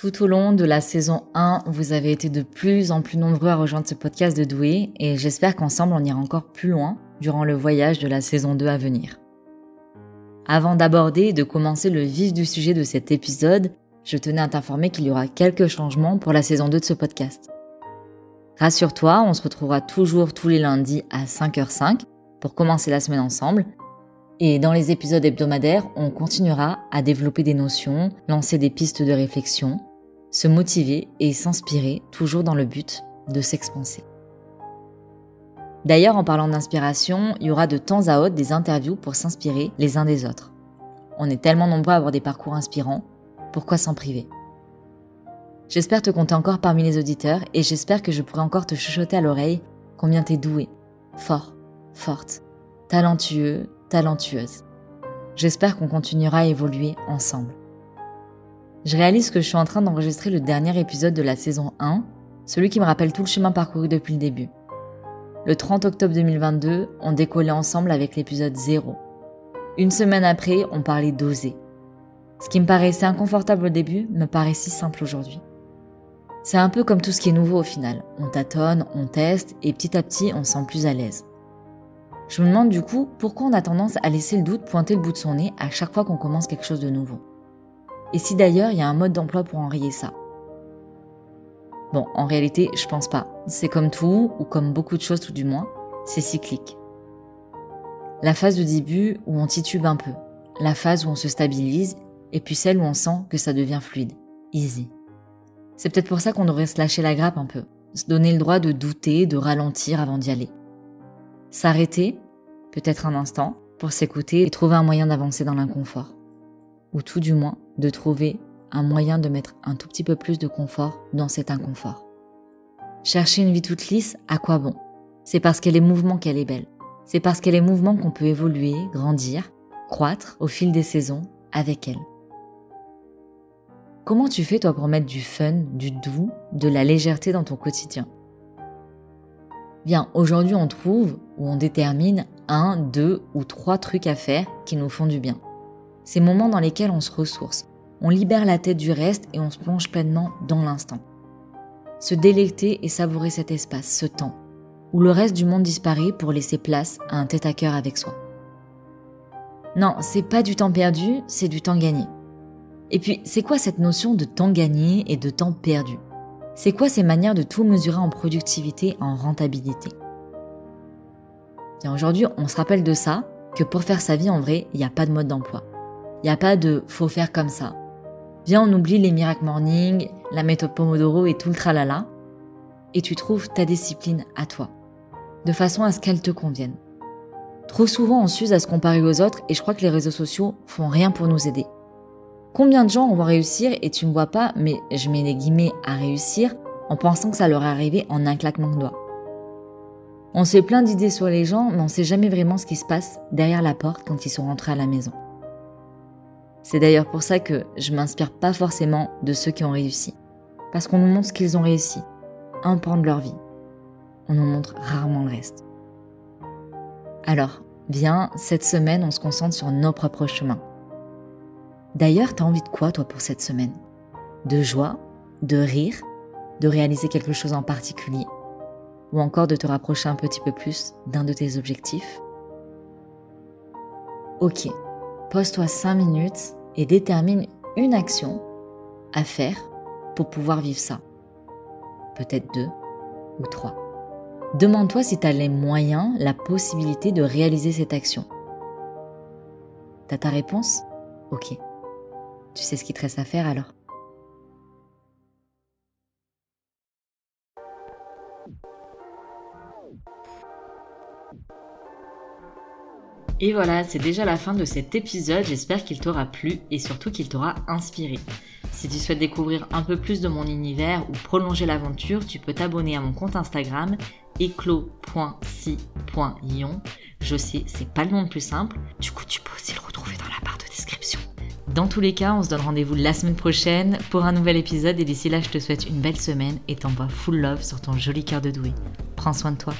Tout au long de la saison 1, vous avez été de plus en plus nombreux à rejoindre ce podcast de Doué et j'espère qu'ensemble on ira encore plus loin durant le voyage de la saison 2 à venir. Avant d'aborder et de commencer le vif du sujet de cet épisode, je tenais à t'informer qu'il y aura quelques changements pour la saison 2 de ce podcast. Rassure-toi, on se retrouvera toujours tous les lundis à 5h05 pour commencer la semaine ensemble. Et dans les épisodes hebdomadaires, on continuera à développer des notions, lancer des pistes de réflexion se motiver et s'inspirer toujours dans le but de s'expanser. D'ailleurs, en parlant d'inspiration, il y aura de temps à autre des interviews pour s'inspirer les uns des autres. On est tellement nombreux à avoir des parcours inspirants, pourquoi s'en priver? J'espère te compter encore parmi les auditeurs et j'espère que je pourrai encore te chuchoter à l'oreille combien t'es doué, fort, forte, talentueux, talentueuse. J'espère qu'on continuera à évoluer ensemble. Je réalise que je suis en train d'enregistrer le dernier épisode de la saison 1, celui qui me rappelle tout le chemin parcouru depuis le début. Le 30 octobre 2022, on décollait ensemble avec l'épisode 0. Une semaine après, on parlait d'oser. Ce qui me paraissait inconfortable au début me paraît si simple aujourd'hui. C'est un peu comme tout ce qui est nouveau au final. On tâtonne, on teste et petit à petit on se sent plus à l'aise. Je me demande du coup pourquoi on a tendance à laisser le doute pointer le bout de son nez à chaque fois qu'on commence quelque chose de nouveau. Et si d'ailleurs il y a un mode d'emploi pour enrayer ça? Bon, en réalité, je pense pas. C'est comme tout, ou comme beaucoup de choses tout du moins, c'est cyclique. La phase de début où on titube un peu, la phase où on se stabilise, et puis celle où on sent que ça devient fluide, easy. C'est peut-être pour ça qu'on devrait se lâcher la grappe un peu, se donner le droit de douter, de ralentir avant d'y aller. S'arrêter, peut-être un instant, pour s'écouter et trouver un moyen d'avancer dans l'inconfort ou tout du moins de trouver un moyen de mettre un tout petit peu plus de confort dans cet inconfort. Chercher une vie toute lisse, à quoi bon? C'est parce qu'elle est mouvement qu'elle est belle. C'est parce qu'elle est mouvement qu'on peut évoluer, grandir, croître au fil des saisons avec elle. Comment tu fais toi pour mettre du fun, du doux, de la légèreté dans ton quotidien? Bien, aujourd'hui on trouve ou on détermine un, deux ou trois trucs à faire qui nous font du bien ces moments dans lesquels on se ressource, on libère la tête du reste et on se plonge pleinement dans l'instant. Se délecter et savourer cet espace, ce temps, où le reste du monde disparaît pour laisser place à un tête à cœur avec soi. Non, c'est pas du temps perdu, c'est du temps gagné. Et puis, c'est quoi cette notion de temps gagné et de temps perdu? C'est quoi ces manières de tout mesurer en productivité, en rentabilité? Aujourd'hui, on se rappelle de ça, que pour faire sa vie en vrai, il n'y a pas de mode d'emploi. Il n'y a pas de faut faire comme ça. Viens, on oublie les miracle morning, la méthode Pomodoro et tout le tralala, et tu trouves ta discipline à toi, de façon à ce qu'elle te convienne. Trop souvent, on s'use à se comparer aux autres et je crois que les réseaux sociaux font rien pour nous aider. Combien de gens vont réussir et tu ne vois pas, mais je mets les guillemets à réussir en pensant que ça leur est arrivé en un claquement de doigts. On se fait plein d'idées sur les gens, mais on sait jamais vraiment ce qui se passe derrière la porte quand ils sont rentrés à la maison. C'est d'ailleurs pour ça que je m'inspire pas forcément de ceux qui ont réussi. Parce qu'on nous montre ce qu'ils ont réussi, un pan de leur vie. On nous montre rarement le reste. Alors, viens, cette semaine, on se concentre sur nos propres chemins. D'ailleurs, t'as envie de quoi, toi, pour cette semaine? De joie? De rire? De réaliser quelque chose en particulier? Ou encore de te rapprocher un petit peu plus d'un de tes objectifs? Ok, pose-toi 5 minutes et détermine une action à faire pour pouvoir vivre ça. Peut-être deux ou trois. Demande-toi si tu as les moyens, la possibilité de réaliser cette action. T'as ta réponse? Ok. Tu sais ce qu'il te reste à faire alors? Et voilà, c'est déjà la fin de cet épisode, j'espère qu'il t'aura plu et surtout qu'il t'aura inspiré. Si tu souhaites découvrir un peu plus de mon univers ou prolonger l'aventure, tu peux t'abonner à mon compte Instagram éclos.si.ion. Je sais, c'est pas le nom le plus simple. Du coup, tu peux aussi le retrouver dans la barre de description. Dans tous les cas, on se donne rendez-vous la semaine prochaine pour un nouvel épisode et d'ici là, je te souhaite une belle semaine et t'envoie full love sur ton joli cœur de doué. Prends soin de toi.